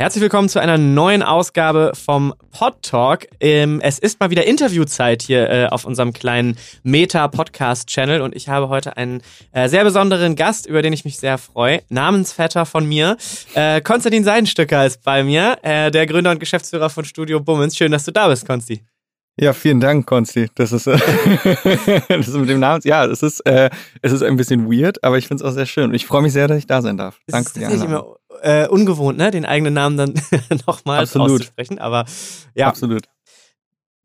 Herzlich willkommen zu einer neuen Ausgabe vom Pod Talk. Ähm, es ist mal wieder Interviewzeit hier äh, auf unserem kleinen Meta-Podcast-Channel und ich habe heute einen äh, sehr besonderen Gast, über den ich mich sehr freue. Namensvetter von mir. Äh, Konstantin Seidenstücker ist bei mir, der Gründer und Geschäftsführer von Studio Bummens. Schön, dass du da bist, Konsti. Ja, vielen Dank, Konsti. Das ist, äh, das ist mit dem Namen. Ja, es ist, äh, es ist ein bisschen weird, aber ich finde es auch sehr schön. Und ich freue mich sehr, dass ich da sein darf. Danke für die Einladung äh, ungewohnt, ne, den eigenen Namen dann nochmal auszusprechen. Aber ja. Absolut.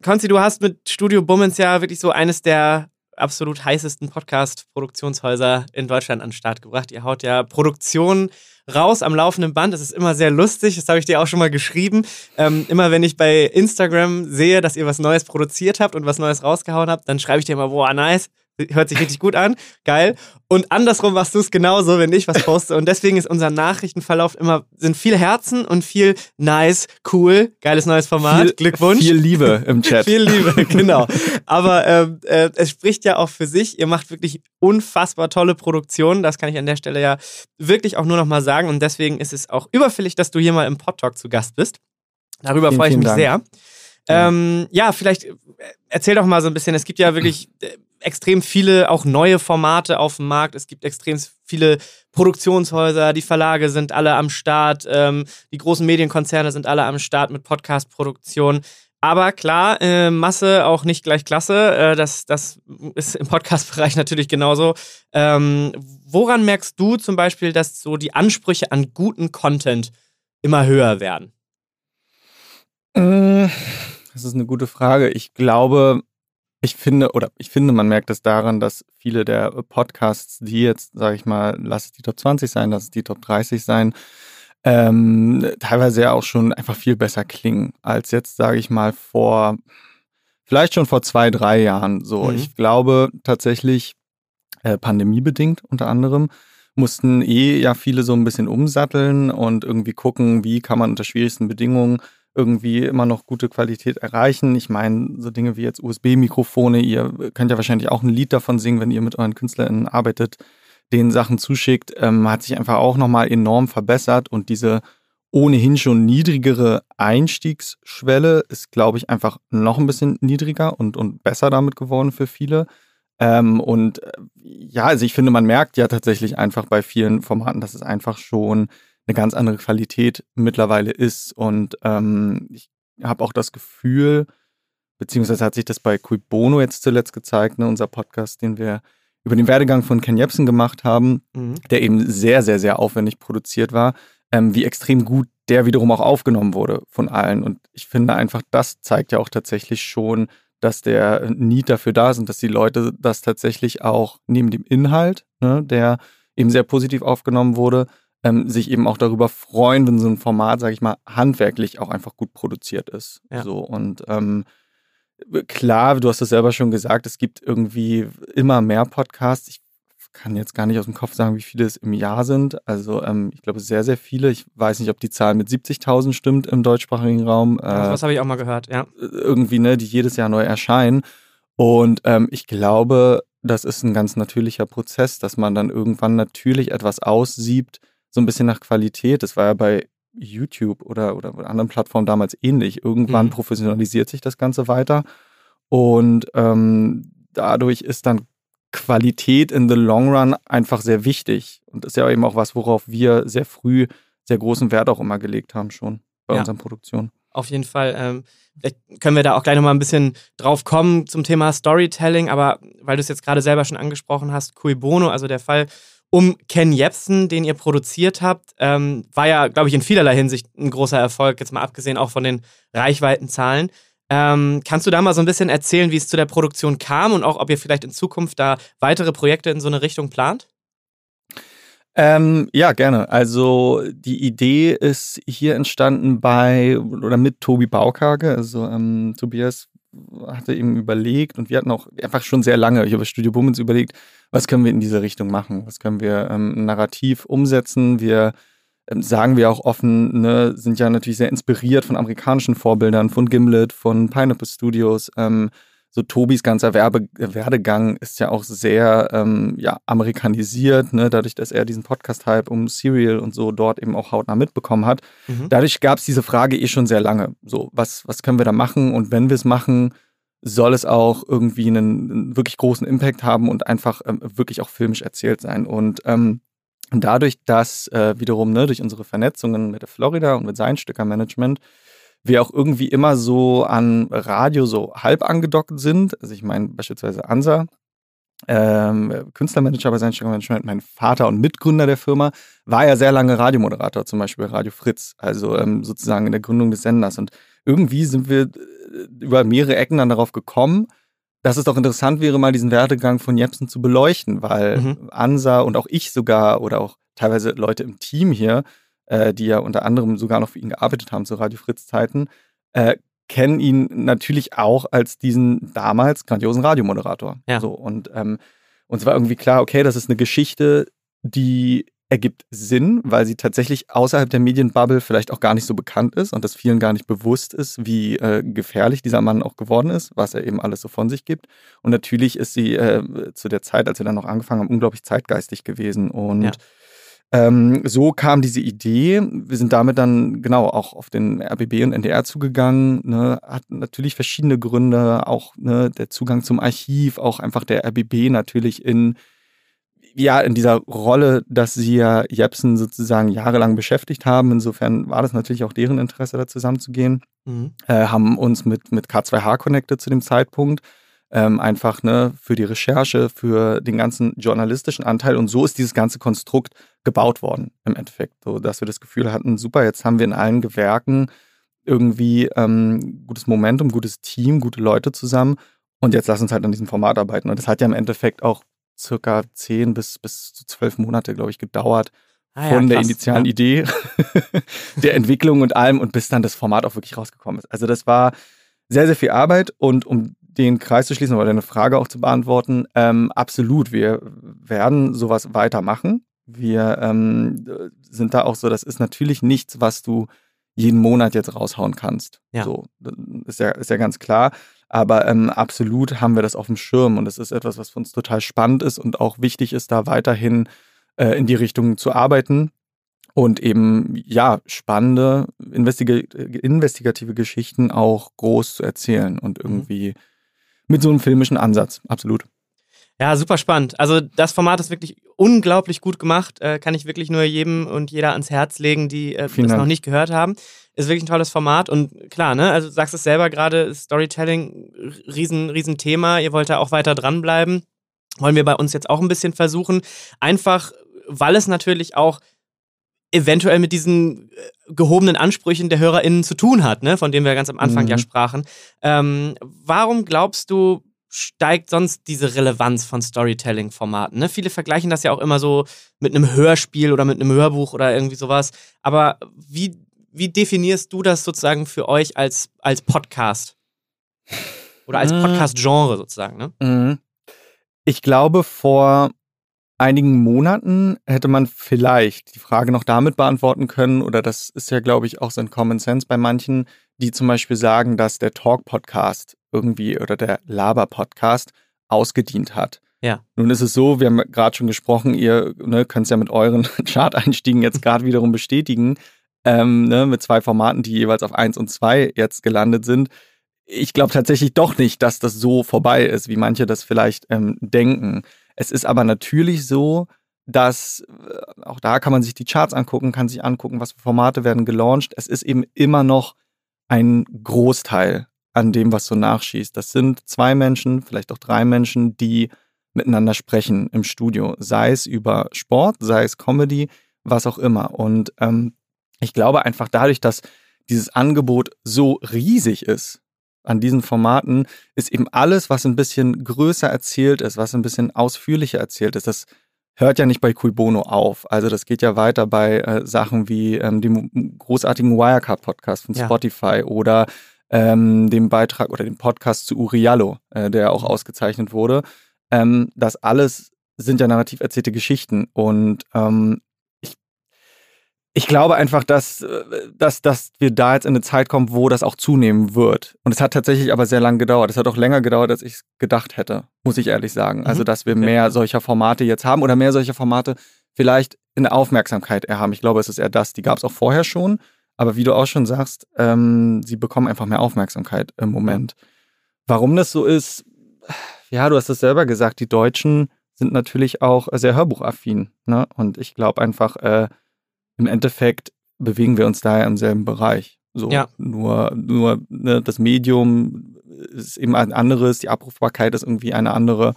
Konzi, du hast mit Studio Bummens ja wirklich so eines der absolut heißesten Podcast-Produktionshäuser in Deutschland an den Start gebracht. Ihr haut ja Produktionen raus am laufenden Band. Das ist immer sehr lustig. Das habe ich dir auch schon mal geschrieben. Ähm, immer wenn ich bei Instagram sehe, dass ihr was Neues produziert habt und was Neues rausgehauen habt, dann schreibe ich dir immer, boah, nice hört sich richtig gut an, geil. Und andersrum machst du es genauso, wenn ich was poste. Und deswegen ist unser Nachrichtenverlauf immer, sind viel Herzen und viel nice, cool, geiles neues Format, viel, Glückwunsch. Viel Liebe im Chat. viel Liebe, genau. Aber ähm, äh, es spricht ja auch für sich. Ihr macht wirklich unfassbar tolle Produktionen. Das kann ich an der Stelle ja wirklich auch nur noch mal sagen. Und deswegen ist es auch überfällig, dass du hier mal im Podtalk zu Gast bist. Darüber freue ich mich Dank. sehr. Ähm, ja, vielleicht äh, erzähl doch mal so ein bisschen. Es gibt ja wirklich äh, extrem viele auch neue Formate auf dem Markt. Es gibt extrem viele Produktionshäuser, die Verlage sind alle am Start, ähm, die großen Medienkonzerne sind alle am Start mit Podcast-Produktion. Aber klar, äh, Masse auch nicht gleich Klasse. Äh, das, das ist im Podcast-Bereich natürlich genauso. Ähm, woran merkst du zum Beispiel, dass so die Ansprüche an guten Content immer höher werden? Äh, das ist eine gute Frage. Ich glaube, ich finde, oder ich finde, man merkt es daran, dass viele der Podcasts, die jetzt, sage ich mal, lass es die Top 20 sein, lass es die Top 30 sein, ähm, teilweise ja auch schon einfach viel besser klingen als jetzt, sage ich mal, vor, vielleicht schon vor zwei, drei Jahren. So, mhm. ich glaube tatsächlich, äh, pandemiebedingt unter anderem, mussten eh ja viele so ein bisschen umsatteln und irgendwie gucken, wie kann man unter schwierigsten Bedingungen irgendwie immer noch gute Qualität erreichen. Ich meine, so Dinge wie jetzt USB-Mikrofone, ihr könnt ja wahrscheinlich auch ein Lied davon singen, wenn ihr mit euren KünstlerInnen arbeitet, den Sachen zuschickt, ähm, hat sich einfach auch nochmal enorm verbessert und diese ohnehin schon niedrigere Einstiegsschwelle ist, glaube ich, einfach noch ein bisschen niedriger und, und besser damit geworden für viele. Ähm, und äh, ja, also ich finde, man merkt ja tatsächlich einfach bei vielen Formaten, dass es einfach schon eine ganz andere Qualität mittlerweile ist. Und ähm, ich habe auch das Gefühl, beziehungsweise hat sich das bei Cui Bono jetzt zuletzt gezeigt, ne, unser Podcast, den wir über den Werdegang von Ken Jebsen gemacht haben, mhm. der eben sehr, sehr, sehr aufwendig produziert war, ähm, wie extrem gut der wiederum auch aufgenommen wurde von allen. Und ich finde einfach, das zeigt ja auch tatsächlich schon, dass der Need dafür da ist und dass die Leute das tatsächlich auch neben dem Inhalt, ne, der eben sehr positiv aufgenommen wurde, ähm, sich eben auch darüber freuen, wenn so ein Format, sage ich mal, handwerklich auch einfach gut produziert ist. Ja. So und ähm, klar, du hast es selber schon gesagt, es gibt irgendwie immer mehr Podcasts. Ich kann jetzt gar nicht aus dem Kopf sagen, wie viele es im Jahr sind. Also ähm, ich glaube sehr, sehr viele. Ich weiß nicht, ob die Zahl mit 70.000 stimmt im deutschsprachigen Raum. Äh, das habe ich auch mal gehört, ja. Irgendwie, ne, die jedes Jahr neu erscheinen. Und ähm, ich glaube, das ist ein ganz natürlicher Prozess, dass man dann irgendwann natürlich etwas aussiebt, so ein bisschen nach Qualität. Das war ja bei YouTube oder, oder anderen Plattformen damals ähnlich. Irgendwann mhm. professionalisiert sich das Ganze weiter und ähm, dadurch ist dann Qualität in the long run einfach sehr wichtig. Und das ist ja eben auch was, worauf wir sehr früh sehr großen Wert auch immer gelegt haben schon bei ja. unseren Produktionen. Auf jeden Fall. Ähm, vielleicht können wir da auch gleich nochmal ein bisschen drauf kommen zum Thema Storytelling, aber weil du es jetzt gerade selber schon angesprochen hast, Cui Bono, also der Fall um Ken Jebsen, den ihr produziert habt, ähm, war ja, glaube ich, in vielerlei Hinsicht ein großer Erfolg, jetzt mal abgesehen auch von den Reichweitenzahlen. Ähm, kannst du da mal so ein bisschen erzählen, wie es zu der Produktion kam und auch, ob ihr vielleicht in Zukunft da weitere Projekte in so eine Richtung plant? Ähm, ja, gerne. Also die Idee ist hier entstanden bei oder mit Tobi Baukage. Also ähm, Tobias hatte eben überlegt und wir hatten auch einfach schon sehr lange, ich habe Studio Bummens überlegt, was können wir in diese Richtung machen? Was können wir ähm, narrativ umsetzen? Wir ähm, sagen wir auch offen, ne, sind ja natürlich sehr inspiriert von amerikanischen Vorbildern, von Gimlet, von Pineapple Studios. Ähm, so Tobis ganzer Werbe Werdegang ist ja auch sehr ähm, ja, amerikanisiert, ne? dadurch, dass er diesen Podcast-Hype um Serial und so dort eben auch hautnah mitbekommen hat. Mhm. Dadurch gab es diese Frage eh schon sehr lange. So, was, was können wir da machen? Und wenn wir es machen, soll es auch irgendwie einen, einen wirklich großen Impact haben und einfach ähm, wirklich auch filmisch erzählt sein. Und ähm, dadurch, dass äh, wiederum ne, durch unsere Vernetzungen mit der Florida und mit sein Stückermanagement wir auch irgendwie immer so an Radio so halb angedockt sind. Also ich meine beispielsweise Ansa, ähm, Künstlermanager bei sein Management, mein Vater und Mitgründer der Firma, war ja sehr lange Radiomoderator, zum Beispiel bei Radio Fritz, also ähm, sozusagen in der Gründung des Senders. Und irgendwie sind wir äh, über mehrere Ecken dann darauf gekommen, dass es doch interessant wäre, mal diesen Werdegang von Jepsen zu beleuchten, weil mhm. Ansa und auch ich sogar oder auch teilweise Leute im Team hier äh, die ja unter anderem sogar noch für ihn gearbeitet haben zu Radio Fritz-Zeiten, äh, kennen ihn natürlich auch als diesen damals grandiosen Radiomoderator. Ja. So, und ähm, uns war irgendwie klar, okay, das ist eine Geschichte, die ergibt Sinn, weil sie tatsächlich außerhalb der Medienbubble vielleicht auch gar nicht so bekannt ist und dass vielen gar nicht bewusst ist, wie äh, gefährlich dieser Mann auch geworden ist, was er eben alles so von sich gibt. Und natürlich ist sie äh, zu der Zeit, als wir dann noch angefangen haben, unglaublich zeitgeistig gewesen. Und ja. Ähm, so kam diese Idee. Wir sind damit dann genau auch auf den RBB und NDR zugegangen. Ne, hat natürlich verschiedene Gründe, auch ne, der Zugang zum Archiv, auch einfach der RBB natürlich in ja in dieser Rolle, dass sie ja Jepsen sozusagen jahrelang beschäftigt haben. Insofern war das natürlich auch deren Interesse, da zusammenzugehen. Mhm. Äh, haben uns mit mit K2H connected zu dem Zeitpunkt ähm, einfach ne, für die Recherche, für den ganzen journalistischen Anteil. Und so ist dieses ganze Konstrukt gebaut worden im Endeffekt. So dass wir das Gefühl hatten, super, jetzt haben wir in allen Gewerken irgendwie ähm, gutes Momentum, gutes Team, gute Leute zusammen. Und jetzt lass uns halt an diesem Format arbeiten. Und das hat ja im Endeffekt auch circa zehn bis, bis zu zwölf Monate, glaube ich, gedauert. Ah, von ja, der initialen ja. Idee, der Entwicklung und allem und bis dann das Format auch wirklich rausgekommen ist. Also das war sehr, sehr viel Arbeit und um den Kreis zu schließen oder deine Frage auch zu beantworten, ähm, absolut. Wir werden sowas weitermachen. Wir ähm, sind da auch so, das ist natürlich nichts, was du jeden Monat jetzt raushauen kannst. Ja. So, ist ja, ist ja ganz klar. Aber ähm, absolut haben wir das auf dem Schirm und es ist etwas, was für uns total spannend ist und auch wichtig ist, da weiterhin äh, in die Richtung zu arbeiten und eben, ja, spannende, investigative Geschichten auch groß zu erzählen und mhm. Mit so einem filmischen Ansatz. Absolut. Ja, super spannend. Also das Format ist wirklich unglaublich gut gemacht. Äh, kann ich wirklich nur jedem und jeder ans Herz legen, die äh, das Dank. noch nicht gehört haben. Ist wirklich ein tolles Format und klar, ne? Also du sagst es selber gerade, Storytelling, riesen, riesen Thema. Ihr wollt da auch weiter dranbleiben. Wollen wir bei uns jetzt auch ein bisschen versuchen. Einfach, weil es natürlich auch eventuell mit diesen äh, gehobenen Ansprüchen der HörerInnen zu tun hat, ne? von denen wir ganz am Anfang mhm. ja sprachen. Ähm, warum glaubst du, steigt sonst diese Relevanz von Storytelling-Formaten? Ne? Viele vergleichen das ja auch immer so mit einem Hörspiel oder mit einem Hörbuch oder irgendwie sowas. Aber wie, wie definierst du das sozusagen für euch als, als Podcast? Oder als mhm. Podcast-Genre sozusagen, ne? Mhm. Ich glaube, vor einigen Monaten hätte man vielleicht die Frage noch damit beantworten können, oder das ist ja, glaube ich, auch so ein Common Sense bei manchen, die zum Beispiel sagen, dass der Talk-Podcast irgendwie oder der Laber-Podcast ausgedient hat. Ja. Nun ist es so, wir haben gerade schon gesprochen, ihr ne, könnt es ja mit euren Chart-Einstiegen jetzt gerade wiederum bestätigen, ähm, ne, mit zwei Formaten, die jeweils auf eins und zwei jetzt gelandet sind. Ich glaube tatsächlich doch nicht, dass das so vorbei ist, wie manche das vielleicht ähm, denken. Es ist aber natürlich so, dass äh, auch da kann man sich die Charts angucken, kann sich angucken, was für Formate werden gelauncht. Es ist eben immer noch ein Großteil an dem, was so nachschießt. Das sind zwei Menschen, vielleicht auch drei Menschen, die miteinander sprechen im Studio, sei es über Sport, sei es Comedy, was auch immer. Und ähm, ich glaube einfach dadurch, dass dieses Angebot so riesig ist, an diesen Formaten ist eben alles, was ein bisschen größer erzählt ist, was ein bisschen ausführlicher erzählt ist. Das hört ja nicht bei Cui Bono auf. Also das geht ja weiter bei äh, Sachen wie ähm, dem großartigen Wirecard-Podcast von ja. Spotify oder ähm, dem Beitrag oder dem Podcast zu Uriallo, äh, der auch ausgezeichnet wurde. Ähm, das alles sind ja narrativ erzählte Geschichten und ähm, ich, glaube einfach, dass, äh, dass, dass wir da jetzt in eine Zeit kommen, wo das auch zunehmen wird. Und es hat tatsächlich aber sehr lange gedauert. Es hat auch länger gedauert, als ich es gedacht hätte, muss ich ehrlich sagen. Mhm. Also, dass wir okay. mehr solcher Formate jetzt haben oder mehr solcher Formate vielleicht in der Aufmerksamkeit eher haben. Ich glaube, es ist eher das. Die gab es auch vorher schon. Aber wie du auch schon sagst, ähm, sie bekommen einfach mehr Aufmerksamkeit im Moment. Warum das so ist, ja, du hast es selber gesagt, die Deutschen sind natürlich auch sehr hörbuchaffin. Ne? Und ich glaube einfach, äh, im Endeffekt bewegen wir uns daher im selben Bereich. So, ja. nur, nur ne, das Medium ist eben ein anderes, die Abrufbarkeit ist irgendwie eine andere.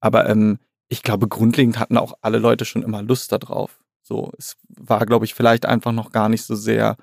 Aber ähm, ich glaube, grundlegend hatten auch alle Leute schon immer Lust darauf. So, es war, glaube ich, vielleicht einfach noch gar nicht so sehr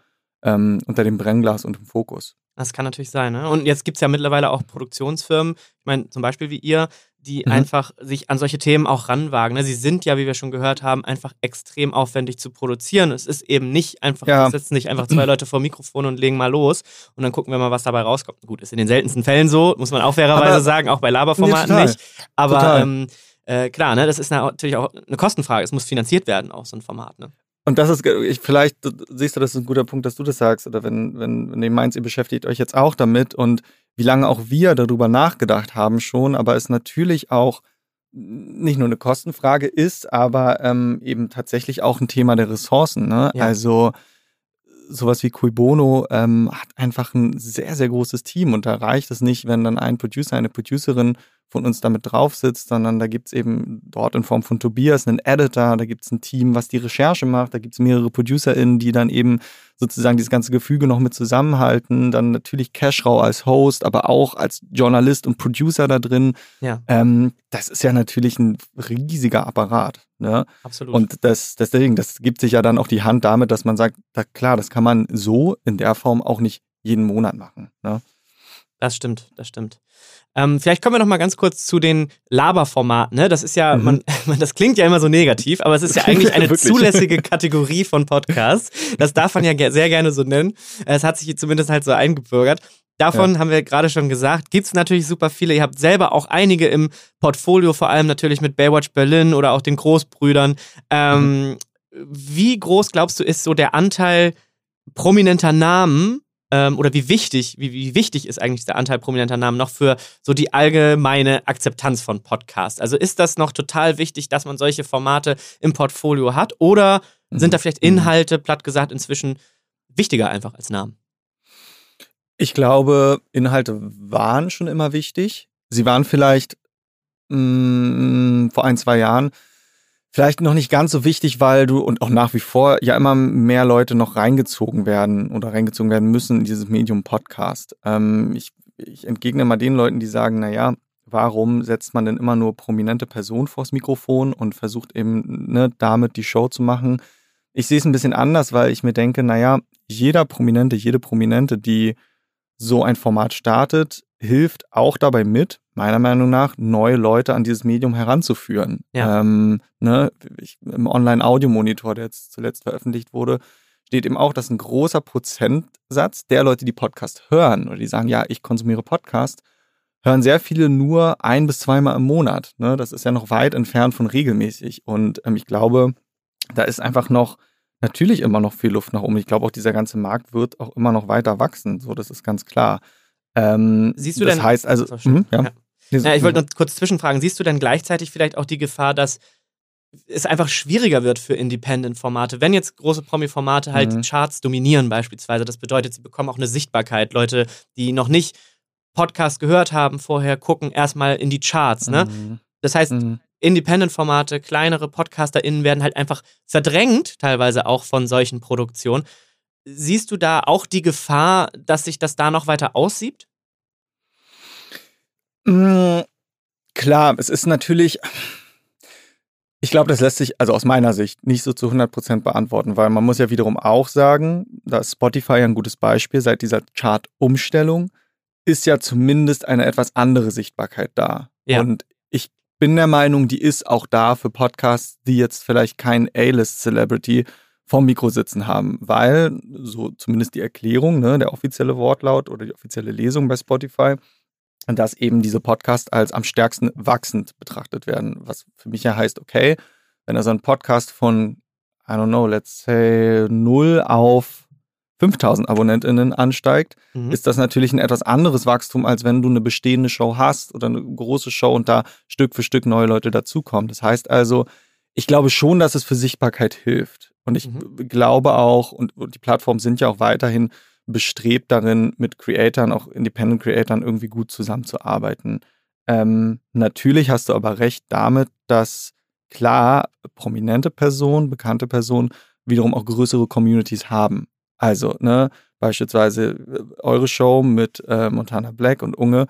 ähm, unter dem Brennglas und im Fokus. Das kann natürlich sein. Ne? Und jetzt gibt es ja mittlerweile auch Produktionsfirmen, ich meine, zum Beispiel wie ihr, die mhm. einfach sich an solche Themen auch ranwagen. Ne? Sie sind ja, wie wir schon gehört haben, einfach extrem aufwendig zu produzieren. Es ist eben nicht einfach, ja. sitzen nicht einfach zwei Leute vor Mikrofon und legen mal los und dann gucken wir mal, was dabei rauskommt. Gut, ist in den seltensten Fällen so, muss man auch fairerweise Aber, sagen, auch bei Laberformaten nee, nicht. Aber ähm, äh, klar, ne, das ist natürlich auch eine Kostenfrage. Es muss finanziert werden, auch so ein Format. Ne? Und das ist, ich, vielleicht siehst du, das ist ein guter Punkt, dass du das sagst. Oder wenn, wenn, wenn du meinst, ihr beschäftigt euch jetzt auch damit und wie lange auch wir darüber nachgedacht haben schon, aber es natürlich auch nicht nur eine Kostenfrage ist, aber ähm, eben tatsächlich auch ein Thema der Ressourcen. Ne? Ja. Also sowas wie Cui Bono ähm, hat einfach ein sehr, sehr großes Team und da reicht es nicht, wenn dann ein Producer, eine Producerin von uns damit drauf sitzt, sondern da gibt es eben dort in Form von Tobias einen Editor, da gibt es ein Team, was die Recherche macht, da gibt es mehrere ProducerInnen, die dann eben sozusagen dieses ganze Gefüge noch mit zusammenhalten. Dann natürlich Cashrau als Host, aber auch als Journalist und Producer da drin. Ja. Ähm, das ist ja natürlich ein riesiger Apparat. Ne? Absolut. Und das, deswegen, das gibt sich ja dann auch die Hand damit, dass man sagt, da, klar, das kann man so in der Form auch nicht jeden Monat machen. Ne? Das stimmt, das stimmt. Ähm, vielleicht kommen wir noch mal ganz kurz zu den Laberformaten. Ne? Das ist ja, mhm. man, das klingt ja immer so negativ, aber es ist ja eigentlich eine zulässige Kategorie von Podcasts. Das darf man ja sehr gerne so nennen. Es hat sich zumindest halt so eingebürgert. Davon ja. haben wir gerade schon gesagt, gibt es natürlich super viele. Ihr habt selber auch einige im Portfolio, vor allem natürlich mit Baywatch Berlin oder auch den Großbrüdern. Ähm, mhm. Wie groß glaubst du ist so der Anteil prominenter Namen ähm, oder wie wichtig, wie, wie wichtig ist eigentlich der Anteil prominenter Namen noch für so die allgemeine Akzeptanz von Podcasts? Also ist das noch total wichtig, dass man solche Formate im Portfolio hat oder mhm. sind da vielleicht mhm. Inhalte, platt gesagt, inzwischen wichtiger einfach als Namen? Ich glaube, Inhalte waren schon immer wichtig. Sie waren vielleicht mh, mm, vor ein, zwei Jahren vielleicht noch nicht ganz so wichtig, weil du und auch nach wie vor ja immer mehr Leute noch reingezogen werden oder reingezogen werden müssen in dieses Medium Podcast. Ähm, ich, ich entgegne mal den Leuten, die sagen, naja, warum setzt man denn immer nur prominente Personen vors Mikrofon und versucht eben ne, damit die Show zu machen? Ich sehe es ein bisschen anders, weil ich mir denke, naja, jeder Prominente, jede Prominente, die so ein Format startet, hilft auch dabei mit, meiner Meinung nach, neue Leute an dieses Medium heranzuführen. Ja. Ähm, ne, ich, Im Online-Audio-Monitor, der jetzt zuletzt veröffentlicht wurde, steht eben auch, dass ein großer Prozentsatz der Leute, die Podcast hören oder die sagen, ja, ich konsumiere Podcast, hören sehr viele nur ein bis zweimal im Monat. Ne? Das ist ja noch weit entfernt von regelmäßig. Und ähm, ich glaube, da ist einfach noch natürlich immer noch viel Luft nach oben. Ich glaube auch, dieser ganze Markt wird auch immer noch weiter wachsen. So, das ist ganz klar. Ähm, Siehst du das denn, heißt also, mh, ja. ja. ja ich wollte noch kurz zwischenfragen. Siehst du denn gleichzeitig vielleicht auch die Gefahr, dass es einfach schwieriger wird für Independent-Formate. Wenn jetzt große Promi-Formate halt mhm. Charts dominieren beispielsweise, das bedeutet, sie bekommen auch eine Sichtbarkeit. Leute, die noch nicht Podcast gehört haben vorher, gucken erstmal in die Charts. Ne? Mhm. Das heißt, mhm. Independent-Formate, kleinere PodcasterInnen werden halt einfach verdrängt, teilweise auch von solchen Produktionen. Siehst du da auch die Gefahr, dass sich das da noch weiter aussieht? Mm, klar, es ist natürlich. Ich glaube, das lässt sich also aus meiner Sicht nicht so zu 100% beantworten, weil man muss ja wiederum auch sagen, dass Spotify ein gutes Beispiel seit dieser Chart-Umstellung ist ja zumindest eine etwas andere Sichtbarkeit da. Ja. Und ich bin der Meinung, die ist auch da für Podcasts, die jetzt vielleicht kein A-List-Celebrity vorm Mikro sitzen haben, weil, so zumindest die Erklärung, ne, der offizielle Wortlaut oder die offizielle Lesung bei Spotify, dass eben diese Podcasts als am stärksten wachsend betrachtet werden, was für mich ja heißt, okay, wenn also ein Podcast von I don't know, let's say 0 auf 5000 AbonnentInnen ansteigt, mhm. ist das natürlich ein etwas anderes Wachstum, als wenn du eine bestehende Show hast oder eine große Show und da Stück für Stück neue Leute dazukommen. Das heißt also, ich glaube schon, dass es für Sichtbarkeit hilft. Und ich mhm. glaube auch, und, und die Plattformen sind ja auch weiterhin bestrebt darin, mit Creatoren, auch Independent Creatoren irgendwie gut zusammenzuarbeiten. Ähm, natürlich hast du aber recht damit, dass klar prominente Personen, bekannte Personen wiederum auch größere Communities haben. Also, ne, beispielsweise äh, eure Show mit äh, Montana Black und Unge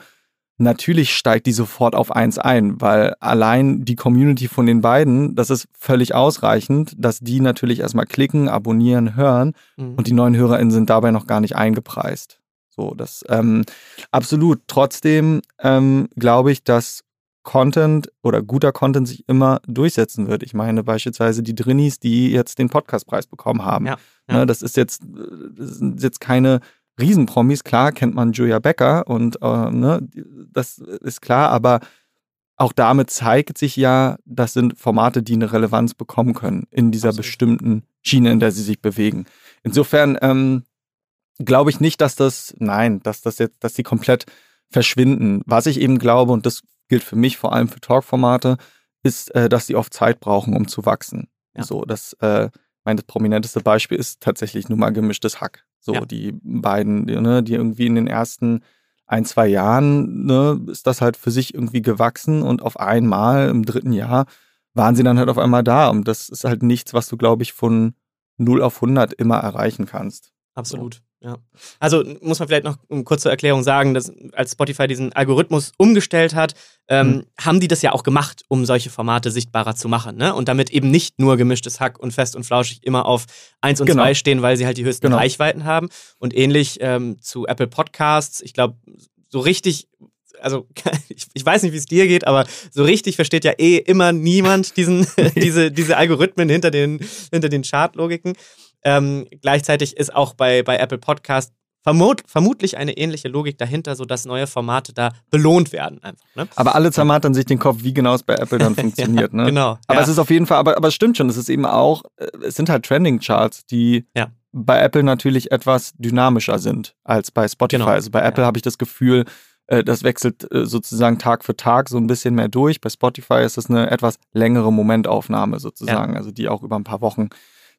natürlich steigt die sofort auf eins ein, weil allein die Community von den beiden, das ist völlig ausreichend, dass die natürlich erstmal klicken, abonnieren, hören mhm. und die neuen HörerInnen sind dabei noch gar nicht eingepreist. So, das ähm, absolut. Trotzdem ähm, glaube ich, dass Content oder guter Content sich immer durchsetzen wird. Ich meine beispielsweise die Drinnies, die jetzt den Podcastpreis bekommen haben. Ja, ja. Ne, das ist jetzt, das sind jetzt keine Riesenpromis, klar kennt man Julia Becker und äh, ne, das ist klar, aber auch damit zeigt sich ja, das sind Formate, die eine Relevanz bekommen können in dieser Absolut. bestimmten Schiene, in der sie sich bewegen. Insofern ähm, glaube ich nicht, dass das, nein, dass das jetzt, dass die komplett verschwinden. Was ich eben glaube, und das gilt für mich vor allem für Talk-Formate, ist, äh, dass sie oft Zeit brauchen, um zu wachsen. Ja. So, das, äh, mein das prominenteste Beispiel ist tatsächlich nur mal gemischtes Hack. So, ja. die beiden, die, ne, die irgendwie in den ersten ein, zwei Jahren ne, ist das halt für sich irgendwie gewachsen und auf einmal im dritten Jahr waren sie dann halt auf einmal da. Und das ist halt nichts, was du, glaube ich, von 0 auf 100 immer erreichen kannst. Absolut. Ja. Also muss man vielleicht noch eine kurze Erklärung sagen, dass als Spotify diesen Algorithmus umgestellt hat, ähm, mhm. haben die das ja auch gemacht, um solche Formate sichtbarer zu machen. Ne? Und damit eben nicht nur gemischtes Hack und fest und flauschig immer auf 1 und 2 genau. stehen, weil sie halt die höchsten genau. Reichweiten haben. Und ähnlich ähm, zu Apple Podcasts, ich glaube, so richtig also ich, ich, weiß nicht, wie es dir geht, aber so richtig versteht ja eh immer niemand diesen, diese, diese Algorithmen hinter den, hinter den Chartlogiken. Ähm, gleichzeitig ist auch bei, bei Apple Podcast vermut, vermutlich eine ähnliche Logik dahinter, sodass neue Formate da belohnt werden. Einfach, ne? Aber alle zermartern sich den Kopf, wie genau es bei Apple dann funktioniert. ja, ne? Genau. Aber ja. es ist auf jeden Fall, aber, aber es stimmt schon, es ist eben auch, äh, es sind halt Trending-Charts, die ja. bei Apple natürlich etwas dynamischer sind als bei Spotify. Genau. Also bei Apple habe ich das Gefühl, äh, das wechselt äh, sozusagen Tag für Tag so ein bisschen mehr durch. Bei Spotify ist es eine etwas längere Momentaufnahme sozusagen, also die auch über ein paar Wochen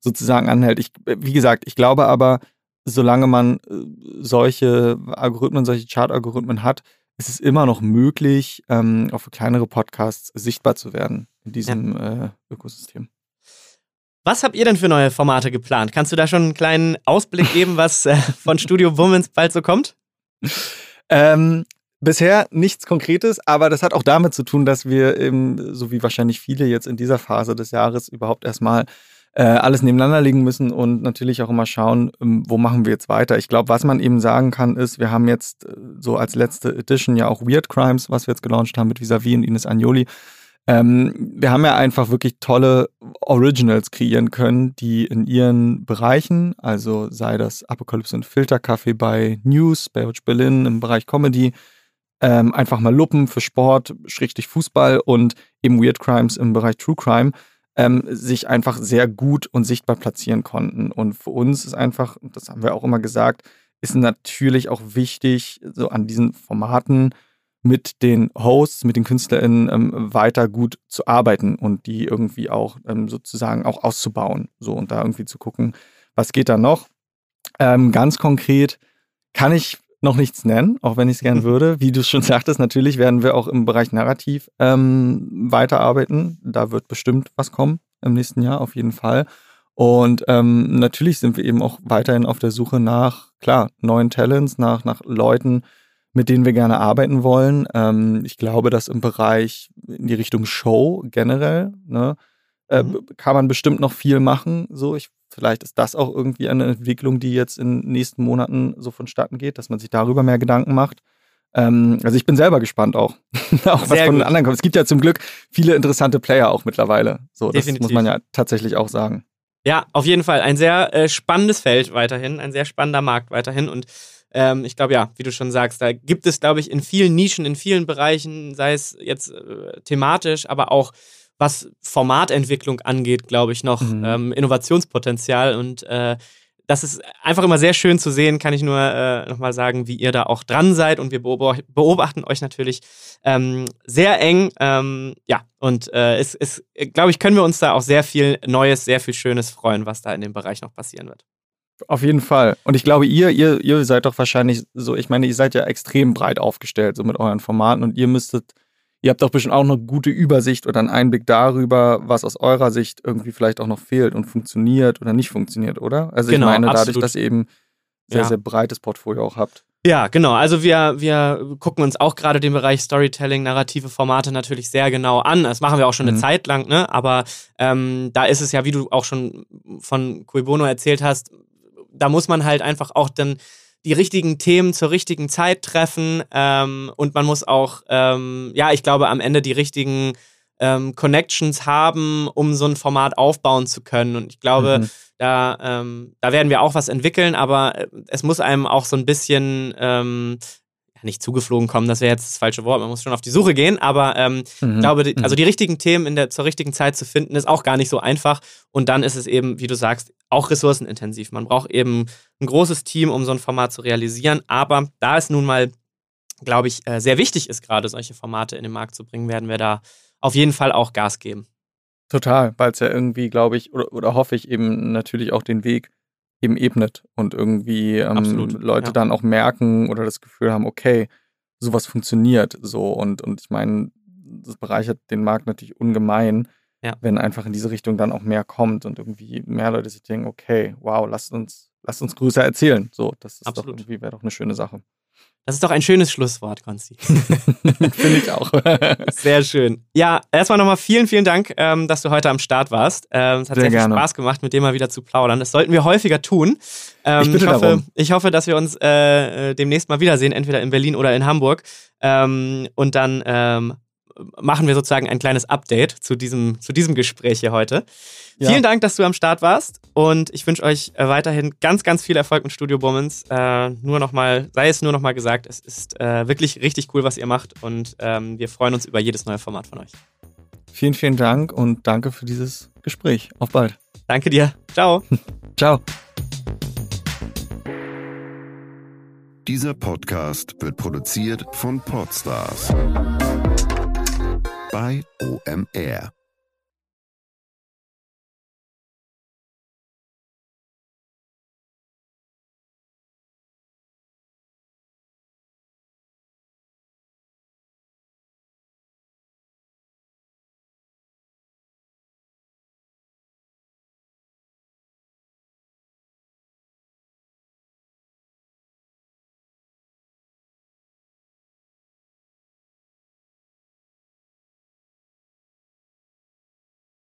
sozusagen anhält. Ich, wie gesagt, ich glaube aber, solange man äh, solche Algorithmen, solche Chart-Algorithmen hat, ist es immer noch möglich, ähm, auch für kleinere Podcasts sichtbar zu werden in diesem ja. äh, Ökosystem. Was habt ihr denn für neue Formate geplant? Kannst du da schon einen kleinen Ausblick geben, was äh, von Studio Womans bald so kommt? Ähm, bisher nichts Konkretes, aber das hat auch damit zu tun, dass wir eben, so wie wahrscheinlich viele jetzt in dieser Phase des Jahres überhaupt erstmal äh, alles nebeneinander legen müssen und natürlich auch immer schauen, ähm, wo machen wir jetzt weiter. Ich glaube, was man eben sagen kann, ist, wir haben jetzt äh, so als letzte Edition ja auch Weird Crimes, was wir jetzt gelauncht haben mit Visavi und Ines Agnoli. Ähm, wir haben ja einfach wirklich tolle Originals kreieren können, die in ihren Bereichen, also sei das Apokalypse und Filterkaffee bei News, Baywatch Berlin im Bereich Comedy, ähm, einfach mal Luppen für Sport, Schrägstrich Fußball und eben Weird Crimes im Bereich True Crime ähm, sich einfach sehr gut und sichtbar platzieren konnten. Und für uns ist einfach, das haben wir auch immer gesagt, ist natürlich auch wichtig, so an diesen Formaten mit den Hosts, mit den KünstlerInnen ähm, weiter gut zu arbeiten und die irgendwie auch ähm, sozusagen auch auszubauen. So und da irgendwie zu gucken, was geht da noch. Ähm, ganz konkret kann ich noch nichts nennen, auch wenn ich es gern würde. Wie du schon sagtest, natürlich werden wir auch im Bereich Narrativ ähm, weiterarbeiten. Da wird bestimmt was kommen im nächsten Jahr, auf jeden Fall. Und ähm, natürlich sind wir eben auch weiterhin auf der Suche nach, klar, neuen Talents, nach, nach Leuten, mit denen wir gerne arbeiten wollen. Ähm, ich glaube, dass im Bereich in die Richtung Show generell, ne, äh, mhm. kann man bestimmt noch viel machen. So, ich Vielleicht ist das auch irgendwie eine Entwicklung, die jetzt in den nächsten Monaten so vonstatten geht, dass man sich darüber mehr Gedanken macht. Ähm, also ich bin selber gespannt auch, auch was von den anderen kommt. Es gibt ja zum Glück viele interessante Player auch mittlerweile. So, das Definitiv. muss man ja tatsächlich auch sagen. Ja, auf jeden Fall ein sehr äh, spannendes Feld weiterhin, ein sehr spannender Markt weiterhin und ähm, ich glaube, ja, wie du schon sagst, da gibt es, glaube ich, in vielen Nischen, in vielen Bereichen, sei es jetzt äh, thematisch, aber auch was Formatentwicklung angeht, glaube ich, noch mhm. ähm, Innovationspotenzial und äh, das ist einfach immer sehr schön zu sehen, kann ich nur äh, nochmal sagen, wie ihr da auch dran seid. Und wir beobachten euch natürlich ähm, sehr eng. Ähm, ja, und äh, es, es glaube ich, können wir uns da auch sehr viel Neues, sehr viel Schönes freuen, was da in dem Bereich noch passieren wird. Auf jeden Fall. Und ich glaube, ihr, ihr, ihr seid doch wahrscheinlich so, ich meine, ihr seid ja extrem breit aufgestellt, so mit euren Formaten und ihr müsstet Ihr habt doch bestimmt auch eine gute Übersicht oder einen Einblick darüber, was aus eurer Sicht irgendwie vielleicht auch noch fehlt und funktioniert oder nicht funktioniert, oder? Also genau, ich meine, dadurch, absolut. dass ihr eben sehr, ja. sehr breites Portfolio auch habt. Ja, genau. Also wir, wir gucken uns auch gerade den Bereich Storytelling, narrative Formate natürlich sehr genau an. Das machen wir auch schon mhm. eine Zeit lang, ne? Aber ähm, da ist es ja, wie du auch schon von Cui Bono erzählt hast, da muss man halt einfach auch dann die richtigen Themen zur richtigen Zeit treffen ähm, und man muss auch, ähm, ja, ich glaube, am Ende die richtigen ähm, Connections haben, um so ein Format aufbauen zu können. Und ich glaube, mhm. da, ähm, da werden wir auch was entwickeln, aber äh, es muss einem auch so ein bisschen ähm, nicht zugeflogen kommen, das wäre jetzt das falsche Wort, man muss schon auf die Suche gehen, aber ähm, mhm. ich glaube, die, mhm. also die richtigen Themen in der, zur richtigen Zeit zu finden, ist auch gar nicht so einfach. Und dann ist es eben, wie du sagst, auch ressourcenintensiv. Man braucht eben ein großes Team, um so ein Format zu realisieren. Aber da es nun mal, glaube ich, äh, sehr wichtig ist, gerade solche Formate in den Markt zu bringen, werden wir da auf jeden Fall auch Gas geben. Total, weil es ja irgendwie, glaube ich, oder, oder hoffe ich eben natürlich auch den Weg eben ebnet und irgendwie ähm, Leute ja. dann auch merken oder das Gefühl haben, okay, sowas funktioniert so und, und ich meine, das bereichert den Markt natürlich ungemein, ja. wenn einfach in diese Richtung dann auch mehr kommt und irgendwie mehr Leute sich denken, okay, wow, lasst uns, lasst uns größer erzählen. So, das ist Absolut. doch irgendwie wäre doch eine schöne Sache. Das ist doch ein schönes Schlusswort, Konsti. Finde ich auch. sehr schön. Ja, erstmal nochmal vielen, vielen Dank, ähm, dass du heute am Start warst. Ähm, es hat sehr, sehr viel Spaß gemacht, mit dir mal wieder zu plaudern. Das sollten wir häufiger tun. Ähm, ich, bitte ich, hoffe, darum. ich hoffe, dass wir uns äh, äh, demnächst mal wiedersehen, entweder in Berlin oder in Hamburg. Ähm, und dann ähm, machen wir sozusagen ein kleines Update zu diesem, zu diesem Gespräch hier heute. Ja. Vielen Dank, dass du am Start warst und ich wünsche euch äh, weiterhin ganz, ganz viel Erfolg mit Studio Bummens. Äh, nur nochmal, sei es nur nochmal gesagt, es ist äh, wirklich richtig cool, was ihr macht und ähm, wir freuen uns über jedes neue Format von euch. Vielen, vielen Dank und danke für dieses Gespräch. Auf bald. Danke dir. Ciao. Ciao. Dieser Podcast wird produziert von Podstars bei OMR.